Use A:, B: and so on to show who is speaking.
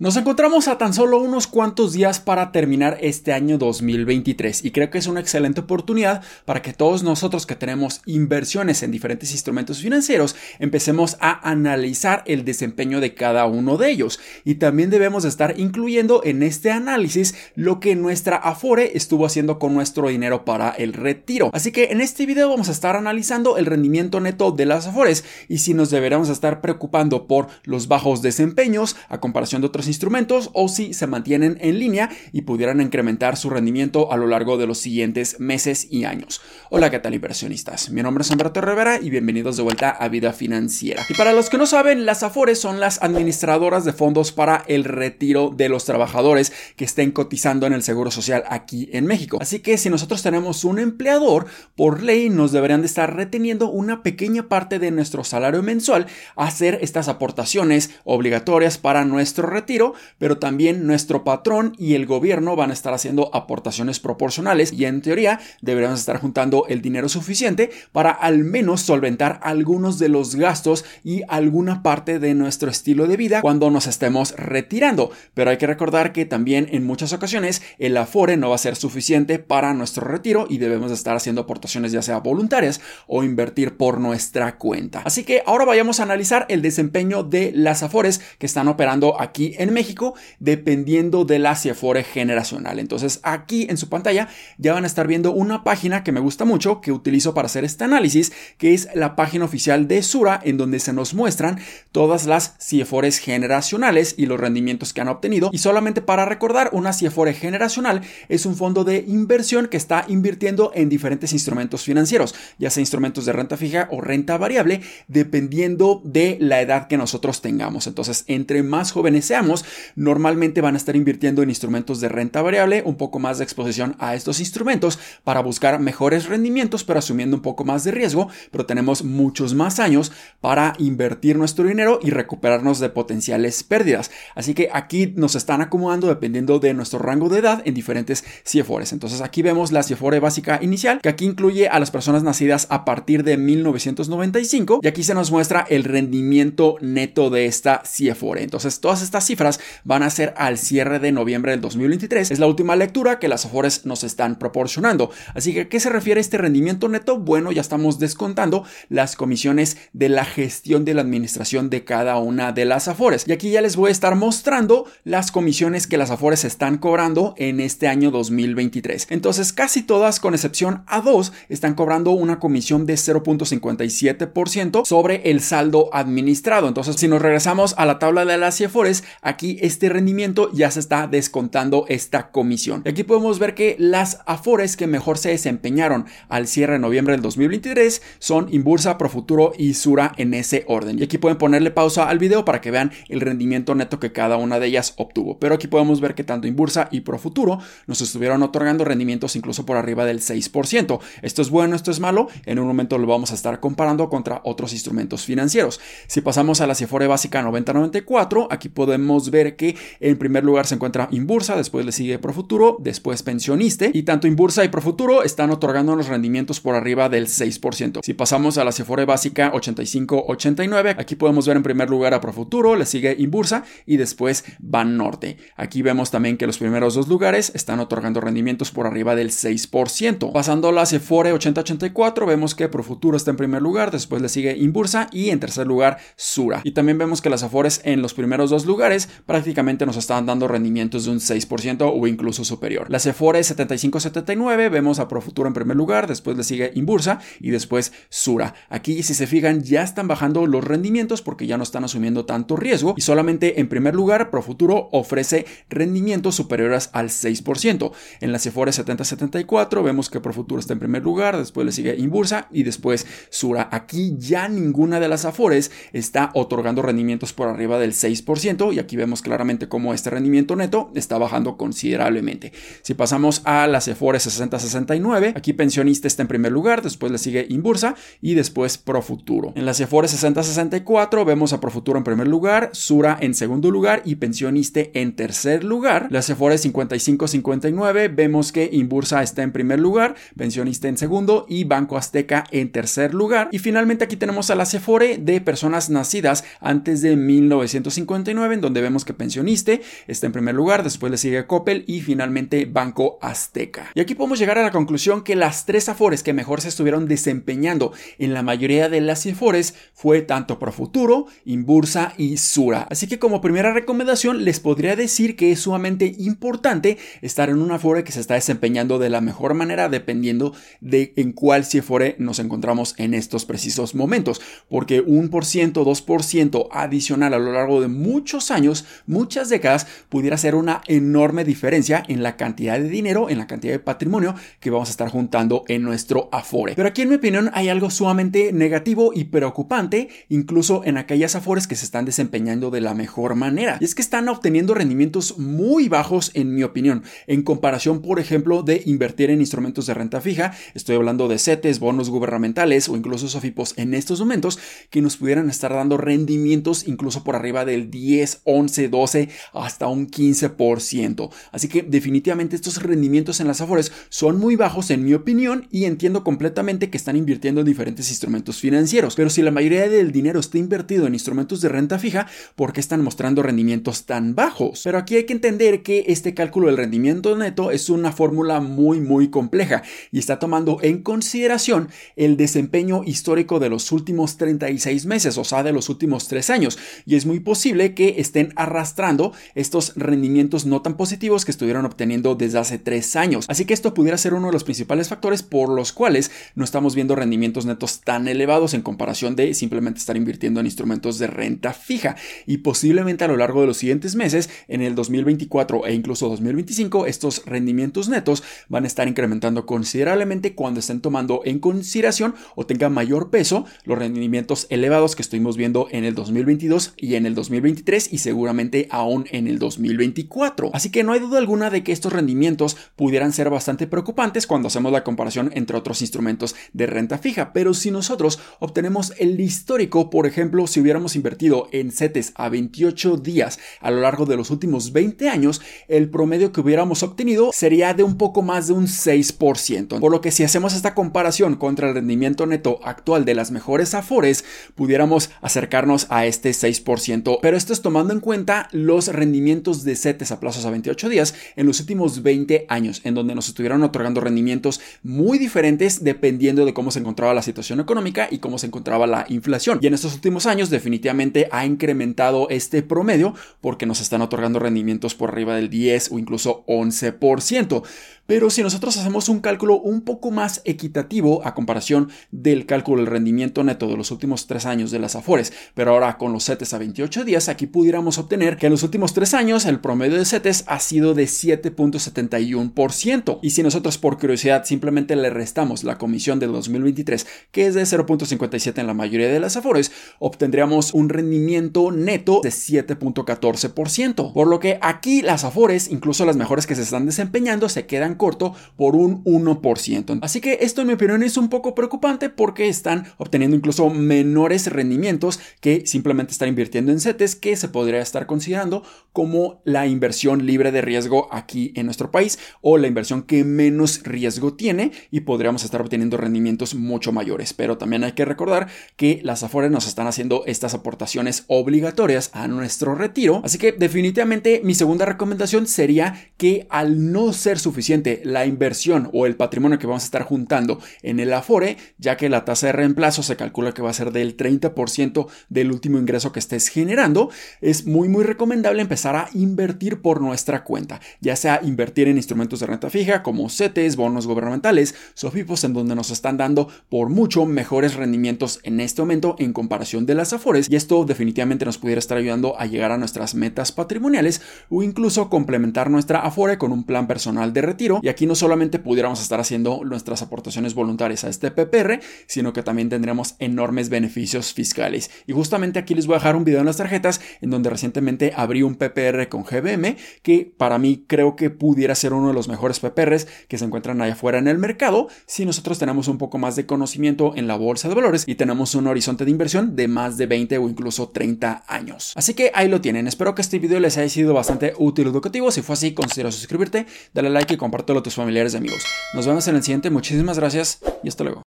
A: Nos encontramos a tan solo unos cuantos días para terminar este año 2023 y creo que es una excelente oportunidad para que todos nosotros que tenemos inversiones en diferentes instrumentos financieros empecemos a analizar el desempeño de cada uno de ellos y también debemos estar incluyendo en este análisis lo que nuestra Afore estuvo haciendo con nuestro dinero para el retiro. Así que en este video vamos a estar analizando el rendimiento neto de las Afores y si nos deberemos estar preocupando por los bajos desempeños a comparación de otros instrumentos o si se mantienen en línea y pudieran incrementar su rendimiento a lo largo de los siguientes meses y años. Hola, ¿qué tal inversionistas? Mi nombre es Humberto Rivera y bienvenidos de vuelta a Vida Financiera. Y para los que no saben, las Afores son las administradoras de fondos para el retiro de los trabajadores que estén cotizando en el Seguro Social aquí en México. Así que si nosotros tenemos un empleador, por ley nos deberían de estar reteniendo una pequeña parte de nuestro salario mensual a hacer estas aportaciones obligatorias para nuestro retiro pero también nuestro patrón y el gobierno van a estar haciendo aportaciones proporcionales y en teoría deberíamos estar juntando el dinero suficiente para al menos solventar algunos de los gastos y alguna parte de nuestro estilo de vida cuando nos estemos retirando. Pero hay que recordar que también en muchas ocasiones el afore no va a ser suficiente para nuestro retiro y debemos estar haciendo aportaciones ya sea voluntarias o invertir por nuestra cuenta. Así que ahora vayamos a analizar el desempeño de las afores que están operando aquí en México dependiendo de la CIFORE generacional. Entonces aquí en su pantalla ya van a estar viendo una página que me gusta mucho, que utilizo para hacer este análisis, que es la página oficial de Sura, en donde se nos muestran todas las CIFORES generacionales y los rendimientos que han obtenido. Y solamente para recordar, una CIFORE generacional es un fondo de inversión que está invirtiendo en diferentes instrumentos financieros, ya sea instrumentos de renta fija o renta variable, dependiendo de la edad que nosotros tengamos. Entonces, entre más jóvenes seamos, normalmente van a estar invirtiendo en instrumentos de renta variable, un poco más de exposición a estos instrumentos para buscar mejores rendimientos, pero asumiendo un poco más de riesgo, pero tenemos muchos más años para invertir nuestro dinero y recuperarnos de potenciales pérdidas. Así que aquí nos están acomodando dependiendo de nuestro rango de edad en diferentes CIFORES. Entonces aquí vemos la CIFORE básica inicial, que aquí incluye a las personas nacidas a partir de 1995 y aquí se nos muestra el rendimiento neto de esta CIFORE. Entonces todas estas cifras van a ser al cierre de noviembre del 2023. Es la última lectura que las Afores nos están proporcionando. Así que, ¿a qué se refiere este rendimiento neto? Bueno, ya estamos descontando las comisiones de la gestión de la administración de cada una de las Afores. Y aquí ya les voy a estar mostrando las comisiones que las Afores están cobrando en este año 2023. Entonces, casi todas, con excepción a dos, están cobrando una comisión de 0.57% sobre el saldo administrado. Entonces, si nos regresamos a la tabla de las Afores, aquí este rendimiento ya se está descontando esta comisión. Aquí podemos ver que las afores que mejor se desempeñaron al cierre de noviembre del 2023 son Inbursa, Profuturo y Sura en ese orden. Y aquí pueden ponerle pausa al video para que vean el rendimiento neto que cada una de ellas obtuvo. Pero aquí podemos ver que tanto Inbursa y Profuturo nos estuvieron otorgando rendimientos incluso por arriba del 6%. Esto es bueno, esto es malo. En un momento lo vamos a estar comparando contra otros instrumentos financieros. Si pasamos a la Cifore básica 9094, aquí podemos ver que en primer lugar se encuentra Inbursa, después le sigue Profuturo, después Pensioniste y tanto Inbursa y Profuturo están otorgando los rendimientos por arriba del 6%. Si pasamos a la Cefore básica 85-89, aquí podemos ver en primer lugar a Profuturo, le sigue Inbursa y después Ban Norte. Aquí vemos también que los primeros dos lugares están otorgando rendimientos por arriba del 6%. Pasando a la Cefore 80-84, vemos que Profuturo está en primer lugar, después le sigue Inbursa y en tercer lugar Sura. Y también vemos que las Afores en los primeros dos lugares prácticamente nos están dando rendimientos de un 6% o incluso superior. La Sephora 75-79, vemos a Profuturo en primer lugar, después le sigue Inbursa y después Sura. Aquí, si se fijan, ya están bajando los rendimientos porque ya no están asumiendo tanto riesgo y solamente en primer lugar Profuturo ofrece rendimientos superiores al 6%. En la Sephora 70-74 vemos que Profuturo está en primer lugar, después le sigue Inbursa y después Sura. Aquí ya ninguna de las Afores está otorgando rendimientos por arriba del 6% y aquí vemos claramente cómo este rendimiento neto está bajando considerablemente. Si pasamos a la Sephora 6069, aquí pensionista está en primer lugar, después le sigue Inbursa y después Profuturo. En la Sephora 6064 vemos a Profuturo en primer lugar, Sura en segundo lugar y pensioniste en tercer lugar. La Sephora 5559 vemos que Inbursa está en primer lugar, pensionista en segundo y Banco Azteca en tercer lugar. Y finalmente aquí tenemos a la Sephora de personas nacidas antes de 1959 en donde vemos vemos que Pensioniste está en primer lugar, después le sigue Coppel y finalmente Banco Azteca. Y aquí podemos llegar a la conclusión que las tres Afores que mejor se estuvieron desempeñando en la mayoría de las Afores fue tanto Profuturo, Inbursa y Sura. Así que como primera recomendación les podría decir que es sumamente importante estar en una Afore que se está desempeñando de la mejor manera dependiendo de en cuál Cifore nos encontramos en estos precisos momentos, porque un por ciento, dos por ciento adicional a lo largo de muchos años, muchas décadas, pudiera ser una enorme diferencia en la cantidad de dinero, en la cantidad de patrimonio que vamos a estar juntando en nuestro Afore. Pero aquí en mi opinión hay algo sumamente negativo y preocupante, incluso en aquellas Afores que se están desempeñando de la mejor manera. Y es que están obteniendo rendimientos muy bajos en mi opinión, en comparación, por ejemplo, de invertir en instrumentos de renta fija. Estoy hablando de CETES, bonos gubernamentales o incluso SOFIPOS en estos momentos que nos pudieran estar dando rendimientos incluso por arriba del 10, 11, 12 hasta un 15%. Así que definitivamente estos rendimientos en las Afores son muy bajos en mi opinión y entiendo completamente que están invirtiendo en diferentes instrumentos financieros. Pero si la mayoría del dinero está invertido en instrumentos de renta fija, ¿por qué están mostrando rendimientos tan bajos? Pero aquí hay que entender que este cálculo del rendimiento neto es una fórmula muy muy compleja y está tomando en consideración el desempeño histórico de los últimos 36 meses, o sea, de los últimos 3 años. Y es muy posible que estén arrastrando estos rendimientos no tan positivos que estuvieron obteniendo desde hace 3 años. Así que esto pudiera ser uno de los principales factores por los cuales no estamos viendo rendimientos netos tan elevados en comparación de simplemente estar invirtiendo en instrumentos de renta fija. Y posiblemente a lo largo de los siguientes meses, en el 2024 e incluso 2025, estos rendimientos netos van a estar incrementando considerablemente cuando estén tomando en consideración o tengan mayor peso los rendimientos elevados que estuvimos viendo en el 2022 y en el 2023 y seguramente aún en el 2024. Así que no hay duda alguna de que estos rendimientos pudieran ser bastante preocupantes cuando hacemos la comparación entre otros instrumentos de renta fija, pero si nosotros obtenemos el histórico, por ejemplo, si hubiéramos invertido en CETES a 28 días a lo largo de los últimos 20 años, el promedio que hubiéramos obtenido sería de un poco más de un 6%. Por lo que si hacemos esta comparación contra el rendimiento neto actual de las mejores Afores, pudiéramos acercarnos a este 6%, pero esto es tomando en cuenta los rendimientos de CETES a plazos a 28 días en los últimos 20 años, en donde nos estuvieron otorgando rendimientos muy diferentes dependiendo de cómo se encontraba la situación económica y cómo se encontraba la inflación. Y en estos últimos años definitivamente ha incrementado este promedio porque nos están otorgando rendimientos por arriba del 10 o incluso 11%. Pero si nosotros hacemos un cálculo un poco más equitativo a comparación del cálculo del rendimiento neto de los últimos tres años de las Afores, pero ahora con los CETES a 28 días, aquí pudiéramos obtener que en los últimos tres años el promedio de CETES ha sido de 7.71%. Y si nosotros por curiosidad simplemente le restamos la comisión del 2023, que es de 0.57 en la mayoría de las Afores, obtendríamos un rendimiento neto de 7.14%. Por lo que aquí las Afores, incluso las mejores que se están desempeñando, se quedan corto por un 1%. Así que esto en mi opinión es un poco preocupante porque están obteniendo incluso menores rendimientos que simplemente estar invirtiendo en CETES que se podría estar considerando como la inversión libre de riesgo aquí en nuestro país o la inversión que menos riesgo tiene y podríamos estar obteniendo rendimientos mucho mayores. Pero también hay que recordar que las Afores nos están haciendo estas aportaciones obligatorias a nuestro retiro. Así que definitivamente mi segunda recomendación sería que al no ser suficiente la inversión o el patrimonio que vamos a estar juntando en el Afore, ya que la tasa de reemplazo se calcula que va a ser del 30% del último ingreso que estés generando, es muy muy recomendable empezar a invertir por nuestra cuenta, ya sea invertir en instrumentos de renta fija como CETES, bonos gubernamentales, SOFIPOS en donde nos están dando por mucho mejores rendimientos en este momento en comparación de las Afores y esto definitivamente nos pudiera estar ayudando a llegar a nuestras metas patrimoniales o incluso complementar nuestra Afore con un plan personal de retiro y aquí no solamente pudiéramos estar haciendo nuestras aportaciones voluntarias a este PPR, sino que también tendremos enormes beneficios fiscales. Y justamente aquí les voy a dejar un video en las tarjetas en donde recientemente abrí un PPR con GBM que para mí creo que pudiera ser uno de los mejores PPRs que se encuentran allá afuera en el mercado si nosotros tenemos un poco más de conocimiento en la bolsa de valores y tenemos un horizonte de inversión de más de 20 o incluso 30 años. Así que ahí lo tienen. Espero que este video les haya sido bastante útil y educativo. Si fue así, considera suscribirte, dale like y comparte a tus familiares y amigos. Nos vemos en el siguiente, muchísimas gracias y hasta luego.